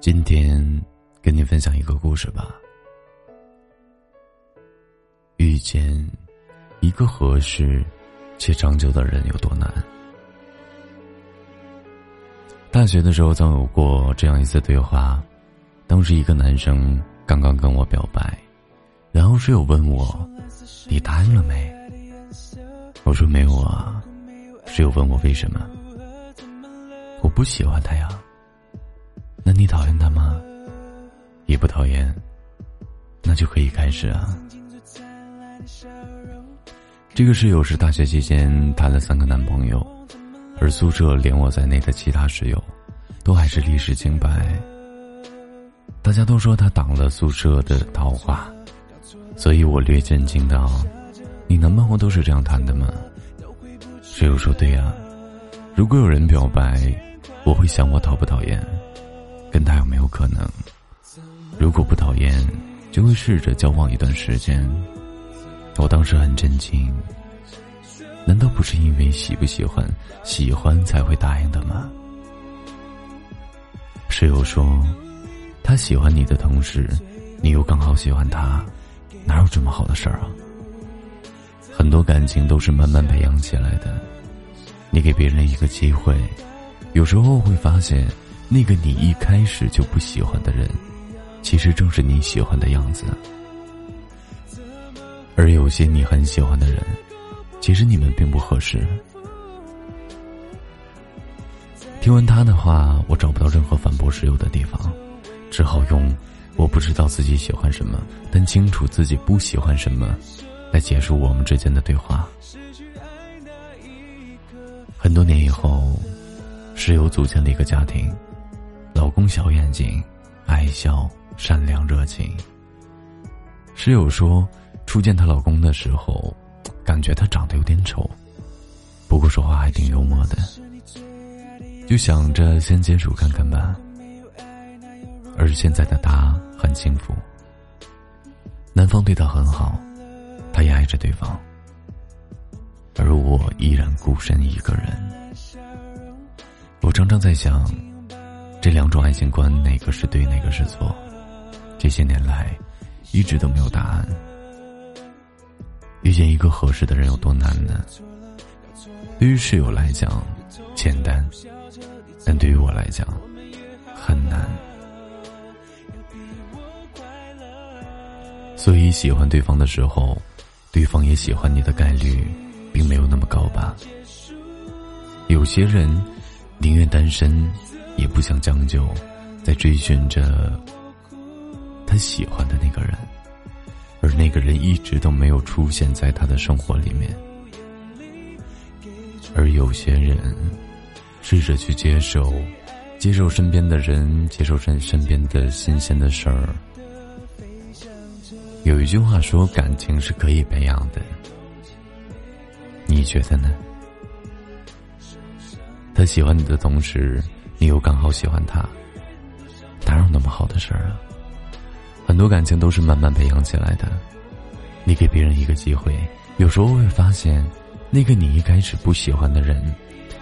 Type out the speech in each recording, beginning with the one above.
今天跟你分享一个故事吧。遇见一个合适且长久的人有多难？大学的时候曾有过这样一次对话，当时一个男生刚刚跟我表白，然后室友问我：“你答应了没？”我说：“没有啊。”室友问我为什么？我不喜欢他呀。那你讨厌他吗？也不讨厌，那就可以开始啊。这个室友是大学期间谈了三个男朋友，而宿舍连我在内的其他室友，都还是历史清白。大家都说他挡了宿舍的桃花，所以我略震惊道：“你男朋友都是这样谈的吗？”室友说：“对呀，如果有人表白，我会想我讨不讨厌。”跟他有没有可能？如果不讨厌，就会试着交往一段时间。我当时很震惊，难道不是因为喜不喜欢、喜欢才会答应的吗？室友说，他喜欢你的同时，你又刚好喜欢他，哪有这么好的事儿啊？很多感情都是慢慢培养起来的，你给别人一个机会，有时候会发现。那个你一开始就不喜欢的人，其实正是你喜欢的样子。而有些你很喜欢的人，其实你们并不合适。听完他的话，我找不到任何反驳室友的地方，只好用“我不知道自己喜欢什么，但清楚自己不喜欢什么”来结束我们之间的对话。很多年以后，室友组建了一个家庭。老公小眼睛，爱笑，善良热情。室友说，初见她老公的时候，感觉他长得有点丑，不过说话还挺幽默的，就想着先接触看看吧。而现在的他很幸福，男方对她很好，她也爱着对方，而我依然孤身一个人。我常常在想。这两种爱情观，哪个是对，哪个是错？这些年来，一直都没有答案。遇见一个合适的人有多难呢？对于室友来讲，简单；但对于我来讲，很难。所以，喜欢对方的时候，对方也喜欢你的概率，并没有那么高吧？有些人宁愿单身。也不想将就，在追寻着他喜欢的那个人，而那个人一直都没有出现在他的生活里面。而有些人试着去接受，接受身边的人，接受身身边的新鲜的事儿。有一句话说，感情是可以培养的，你觉得呢？他喜欢你的同时。你又刚好喜欢他，哪有那么好的事儿啊？很多感情都是慢慢培养起来的。你给别人一个机会，有时候会发现，那个你一开始不喜欢的人，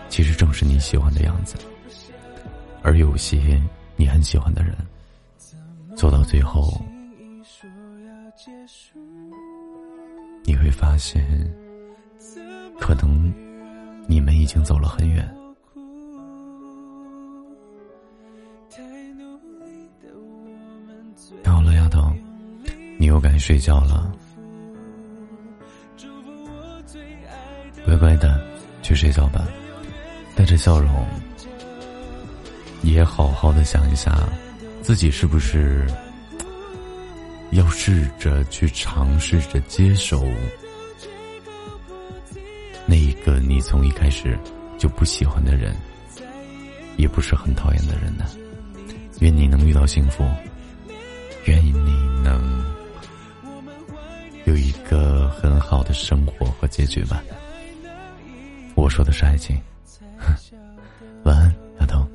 其实正是你喜欢的样子。而有些你很喜欢的人，走到最后，你会发现，可能你们已经走了很远。又该睡觉了，乖乖的去睡觉吧，带着笑容，也好好的想一下，自己是不是要试着去尝试着接受那一个你从一开始就不喜欢的人，也不是很讨厌的人呢？愿你能遇到幸福。有一个很好的生活和结局吧。我说的是爱情。晚安丫头